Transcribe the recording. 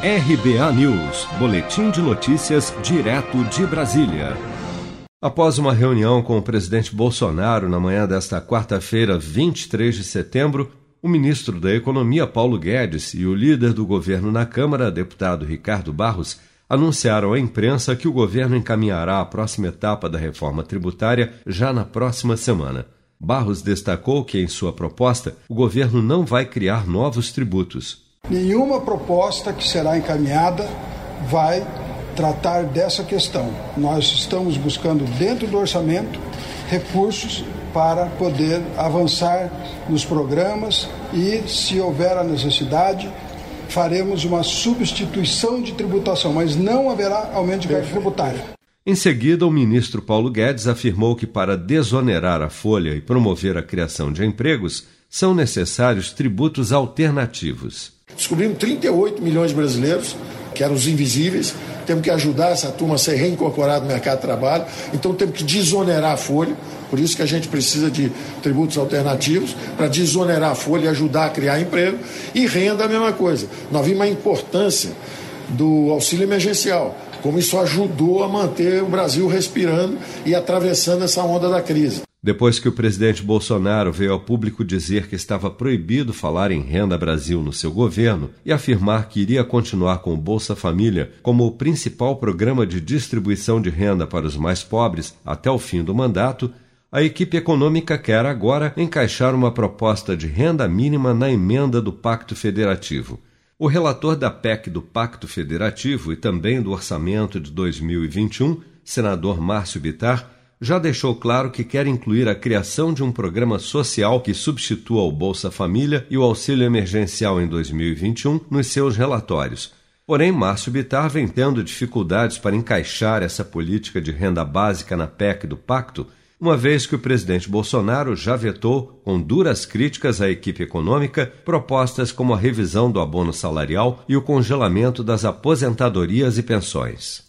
RBA News, Boletim de Notícias, direto de Brasília. Após uma reunião com o presidente Bolsonaro na manhã desta quarta-feira, 23 de setembro, o ministro da Economia, Paulo Guedes, e o líder do governo na Câmara, deputado Ricardo Barros, anunciaram à imprensa que o governo encaminhará a próxima etapa da reforma tributária já na próxima semana. Barros destacou que, em sua proposta, o governo não vai criar novos tributos Nenhuma proposta que será encaminhada vai tratar dessa questão. Nós estamos buscando, dentro do orçamento, recursos para poder avançar nos programas e, se houver a necessidade, faremos uma substituição de tributação, mas não haverá aumento de carga tributária. Em seguida, o ministro Paulo Guedes afirmou que, para desonerar a folha e promover a criação de empregos, são necessários tributos alternativos. Descobrimos 38 milhões de brasileiros, que eram os invisíveis. Temos que ajudar essa turma a ser reincorporada no mercado de trabalho. Então temos que desonerar a folha. Por isso que a gente precisa de tributos alternativos para desonerar a folha e ajudar a criar emprego. E renda a mesma coisa. Nós vimos a importância do auxílio emergencial, como isso ajudou a manter o Brasil respirando e atravessando essa onda da crise. Depois que o presidente Bolsonaro veio ao público dizer que estava proibido falar em Renda Brasil no seu governo e afirmar que iria continuar com o Bolsa Família como o principal programa de distribuição de renda para os mais pobres até o fim do mandato, a equipe econômica quer agora encaixar uma proposta de renda mínima na emenda do Pacto Federativo. O relator da PEC do Pacto Federativo e também do orçamento de 2021, senador Márcio Bitar, já deixou claro que quer incluir a criação de um programa social que substitua o Bolsa Família e o auxílio emergencial em 2021 nos seus relatórios. Porém, Márcio Bitar vem tendo dificuldades para encaixar essa política de renda básica na PEC do Pacto, uma vez que o presidente Bolsonaro já vetou, com duras críticas à equipe econômica, propostas como a revisão do abono salarial e o congelamento das aposentadorias e pensões.